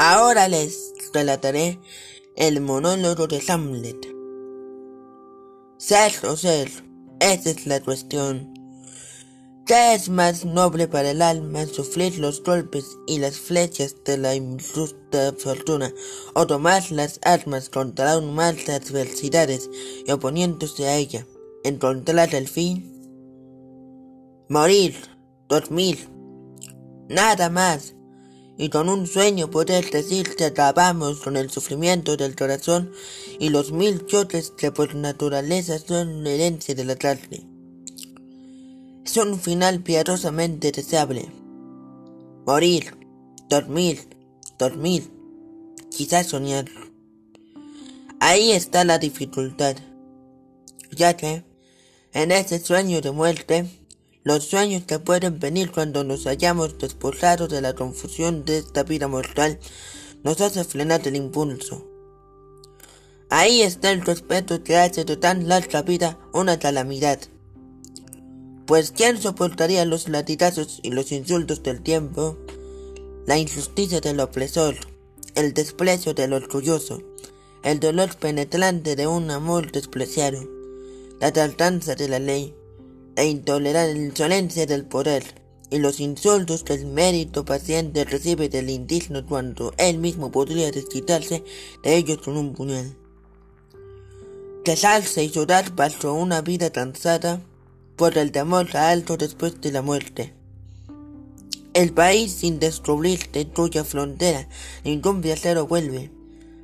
Ahora les relataré el monólogo de Hamlet. Ser o ser, esa es la cuestión. ¿Qué es más noble para el alma sufrir los golpes y las flechas de la injusta fortuna o tomar las armas contra aún más adversidades y oponiéndose a ella, encontrar el fin? Morir, dormir, nada más, y con un sueño poder decir que acabamos con el sufrimiento del corazón y los mil choques que por naturaleza son herencia de la carne. Es un final piadosamente deseable. Morir, dormir, dormir, quizás soñar. Ahí está la dificultad, ya que en ese sueño de muerte, los sueños que pueden venir cuando nos hayamos desposado de la confusión de esta vida mortal nos hace frenar el impulso. Ahí está el respeto que hace de tan larga vida una calamidad. Pues ¿quién soportaría los latigazos y los insultos del tiempo? La injusticia del opresor, el desprecio del orgulloso, el dolor penetrante de un amor despreciado, la tardanza de la ley, la insolencia del poder y los insultos que el mérito paciente recibe del indigno cuando él mismo podría desquitarse de ellos con un puñal. Quejarse y llorar bajo una vida cansada por el temor a alto después de la muerte. El país sin destruir de cuya frontera ningún viajero vuelve,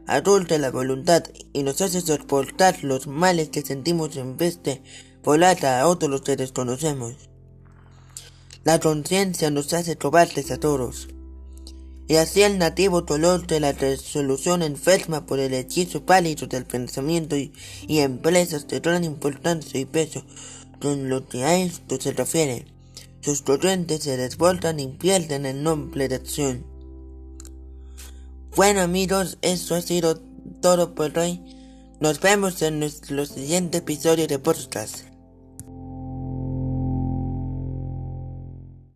adulta la voluntad y nos hace soportar los males que sentimos en vez de volar a otros que desconocemos. La conciencia nos hace cobardes a todos. Y así el nativo dolor de la resolución enferma por el hechizo pálido del pensamiento y, y empresas de gran importancia y peso con lo que a esto se refiere. Sus corrientes se desbordan y pierden el nombre de acción. Bueno amigos, eso ha sido todo por hoy. Nos vemos en nuestro siguiente episodio de podcast.